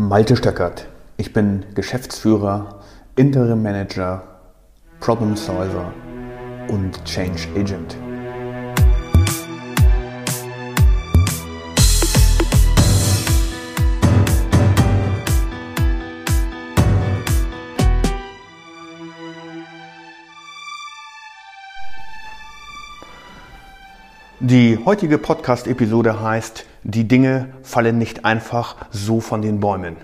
Malte Stöckert. Ich bin Geschäftsführer, Interim Manager, Problem Solver und Change Agent. Die heutige Podcast-Episode heißt Die Dinge fallen nicht einfach so von den Bäumen.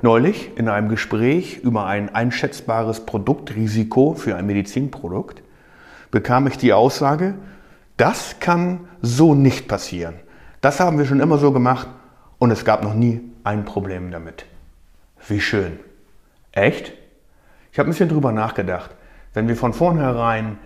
Neulich in einem Gespräch über ein einschätzbares Produktrisiko für ein Medizinprodukt bekam ich die Aussage, das kann so nicht passieren. Das haben wir schon immer so gemacht und es gab noch nie ein Problem damit. Wie schön. Echt? Ich habe ein bisschen drüber nachgedacht. Wenn wir von vornherein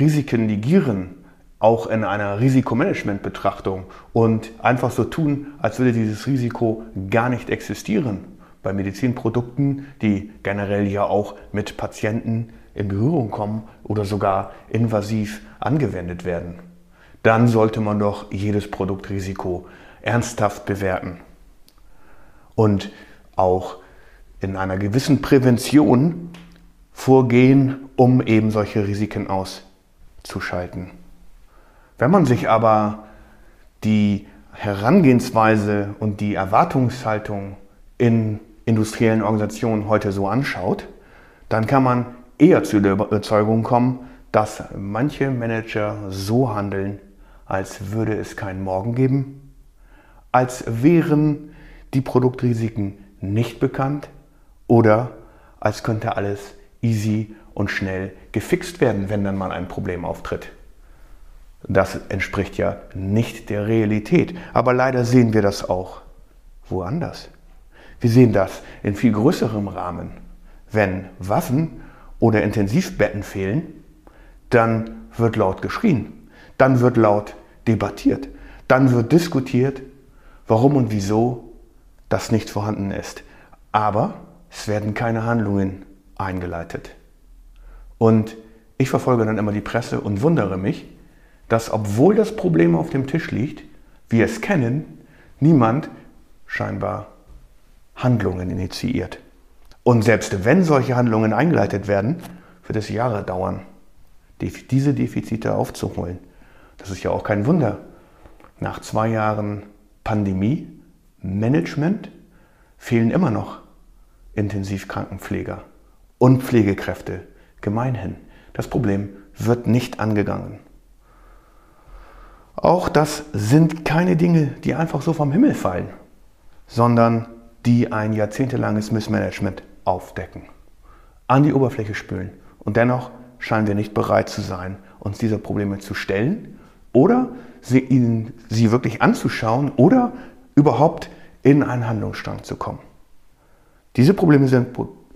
Risiken negieren, auch in einer Risikomanagement-Betrachtung und einfach so tun, als würde dieses Risiko gar nicht existieren. Bei Medizinprodukten, die generell ja auch mit Patienten in Berührung kommen oder sogar invasiv angewendet werden. Dann sollte man doch jedes Produktrisiko ernsthaft bewerten. Und auch in einer gewissen Prävention vorgehen, um eben solche Risiken auszuschalten. Wenn man sich aber die Herangehensweise und die Erwartungshaltung in industriellen Organisationen heute so anschaut, dann kann man eher zu der Überzeugung kommen, dass manche Manager so handeln, als würde es keinen Morgen geben, als wären die Produktrisiken nicht bekannt oder als könnte alles easy und schnell gefixt werden, wenn dann mal ein Problem auftritt. Das entspricht ja nicht der Realität. Aber leider sehen wir das auch woanders. Wir sehen das in viel größerem Rahmen. Wenn Waffen oder Intensivbetten fehlen, dann wird laut geschrien, dann wird laut debattiert, dann wird diskutiert, warum und wieso das nicht vorhanden ist. Aber es werden keine Handlungen eingeleitet. Und ich verfolge dann immer die Presse und wundere mich, dass obwohl das Problem auf dem Tisch liegt, wir es kennen, niemand scheinbar Handlungen initiiert. Und selbst wenn solche Handlungen eingeleitet werden, wird es Jahre dauern, diese Defizite aufzuholen. Das ist ja auch kein Wunder. Nach zwei Jahren Pandemie, Management fehlen immer noch Intensivkrankenpfleger und Pflegekräfte gemeinhin. Das Problem wird nicht angegangen. Auch das sind keine Dinge, die einfach so vom Himmel fallen, sondern die ein jahrzehntelanges Missmanagement aufdecken, an die Oberfläche spülen. Und dennoch scheinen wir nicht bereit zu sein, uns dieser Probleme zu stellen oder sie, ihnen, sie wirklich anzuschauen oder überhaupt in einen Handlungsstrang zu kommen. Diese Probleme sind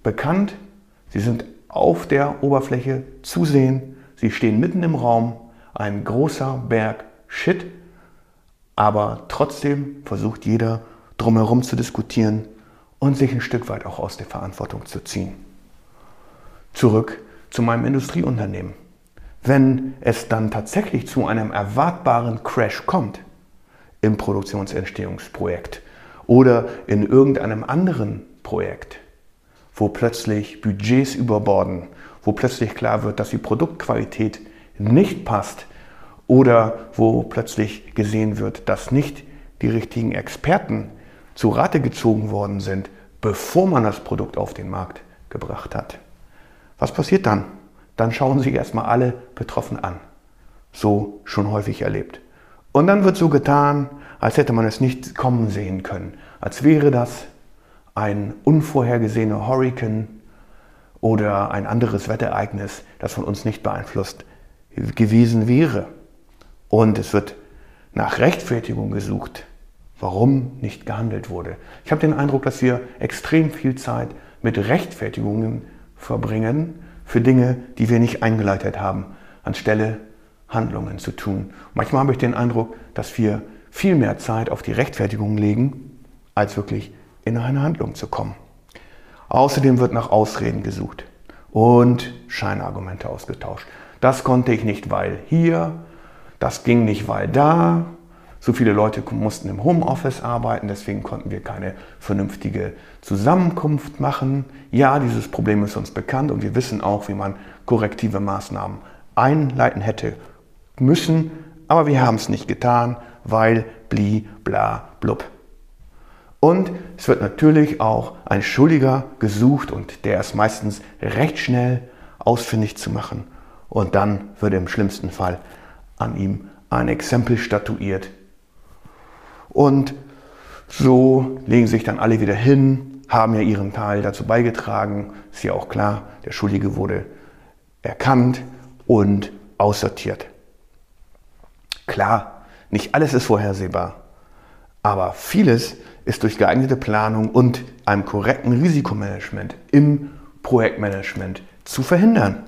bekannt, sie sind auf der Oberfläche zu sehen, sie stehen mitten im Raum, ein großer Berg Shit, aber trotzdem versucht jeder drumherum zu diskutieren und sich ein Stück weit auch aus der Verantwortung zu ziehen. Zurück zu meinem Industrieunternehmen. Wenn es dann tatsächlich zu einem erwartbaren Crash kommt im Produktionsentstehungsprojekt oder in irgendeinem anderen Projekt, wo plötzlich Budgets überborden, wo plötzlich klar wird, dass die Produktqualität nicht passt, oder wo plötzlich gesehen wird, dass nicht die richtigen Experten zu Rate gezogen worden sind, bevor man das Produkt auf den Markt gebracht hat. Was passiert dann? Dann schauen sich erstmal alle betroffen an. So schon häufig erlebt. Und dann wird so getan, als hätte man es nicht kommen sehen können. Als wäre das ein unvorhergesehener Hurrikan oder ein anderes Wetterereignis, das von uns nicht beeinflusst gewesen wäre. Und es wird nach Rechtfertigung gesucht, warum nicht gehandelt wurde. Ich habe den Eindruck, dass wir extrem viel Zeit mit Rechtfertigungen verbringen für Dinge, die wir nicht eingeleitet haben, anstelle Handlungen zu tun. Manchmal habe ich den Eindruck, dass wir viel mehr Zeit auf die Rechtfertigung legen, als wirklich in eine Handlung zu kommen. Außerdem wird nach Ausreden gesucht und Scheinargumente ausgetauscht. Das konnte ich nicht, weil hier, das ging nicht, weil da, So viele Leute mussten im Homeoffice arbeiten, deswegen konnten wir keine vernünftige Zusammenkunft machen. Ja, dieses Problem ist uns bekannt und wir wissen auch, wie man korrektive Maßnahmen einleiten hätte müssen, aber wir haben es nicht getan, weil bli, bla, blub. Und es wird natürlich auch ein Schuldiger gesucht und der ist meistens recht schnell ausfindig zu machen. Und dann wird im schlimmsten Fall an ihm ein Exempel statuiert. Und so legen sich dann alle wieder hin, haben ja ihren Teil dazu beigetragen. Ist ja auch klar, der Schuldige wurde erkannt und aussortiert. Klar, nicht alles ist vorhersehbar, aber vieles ist durch geeignete Planung und einem korrekten Risikomanagement im Projektmanagement zu verhindern.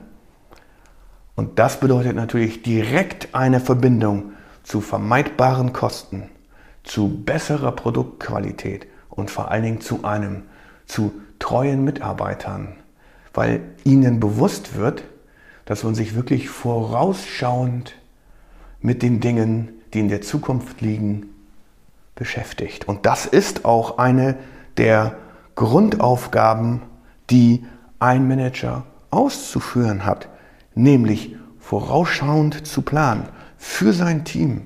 Und das bedeutet natürlich direkt eine Verbindung zu vermeidbaren Kosten, zu besserer Produktqualität und vor allen Dingen zu einem, zu treuen Mitarbeitern, weil ihnen bewusst wird, dass man sich wirklich vorausschauend mit den Dingen, die in der Zukunft liegen, beschäftigt. Und das ist auch eine der Grundaufgaben, die ein Manager auszuführen hat, nämlich vorausschauend zu planen für sein Team,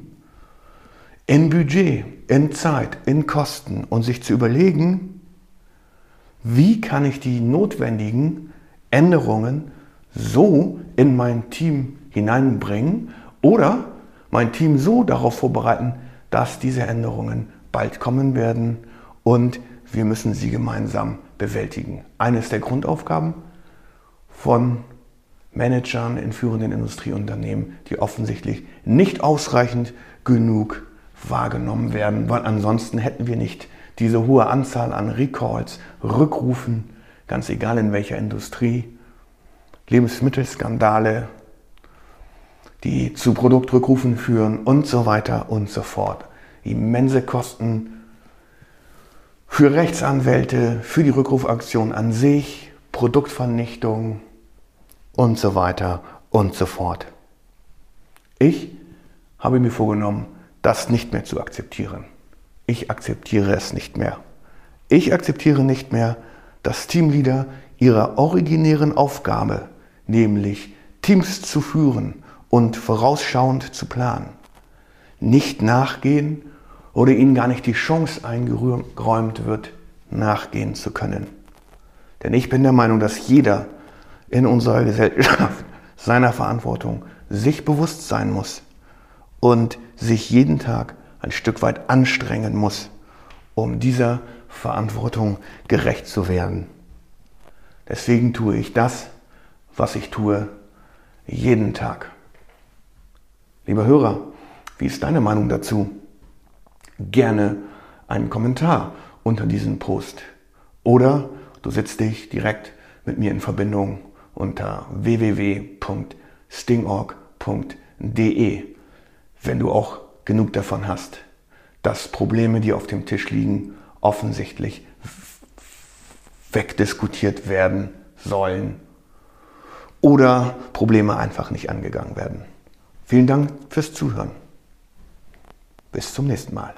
in Budget, in Zeit, in Kosten und sich zu überlegen, wie kann ich die notwendigen Änderungen so in mein Team hineinbringen oder mein Team so darauf vorbereiten, dass diese Änderungen bald kommen werden und wir müssen sie gemeinsam bewältigen. Eines der Grundaufgaben von Managern in führenden Industrieunternehmen, die offensichtlich nicht ausreichend genug wahrgenommen werden, weil ansonsten hätten wir nicht diese hohe Anzahl an Recalls, Rückrufen, ganz egal in welcher Industrie, Lebensmittelskandale, die zu Produktrückrufen führen und so weiter und so fort. Immense Kosten für Rechtsanwälte, für die Rückrufaktion an sich, Produktvernichtung und so weiter und so fort. Ich habe mir vorgenommen, das nicht mehr zu akzeptieren. Ich akzeptiere es nicht mehr. Ich akzeptiere nicht mehr, dass Teamleader ihrer originären Aufgabe, nämlich Teams zu führen und vorausschauend zu planen, nicht nachgehen oder ihnen gar nicht die Chance eingeräumt wird, nachgehen zu können. Denn ich bin der Meinung, dass jeder in unserer Gesellschaft seiner Verantwortung sich bewusst sein muss und sich jeden Tag ein Stück weit anstrengen muss, um dieser Verantwortung gerecht zu werden. Deswegen tue ich das, was ich tue, jeden Tag. Lieber Hörer, wie ist deine Meinung dazu? Gerne einen Kommentar unter diesem Post. Oder du setzt dich direkt mit mir in Verbindung unter www.stingorg.de, wenn du auch genug davon hast, dass Probleme, die auf dem Tisch liegen, offensichtlich wegdiskutiert werden sollen oder Probleme einfach nicht angegangen werden. Vielen Dank fürs Zuhören. Bis zum nächsten Mal.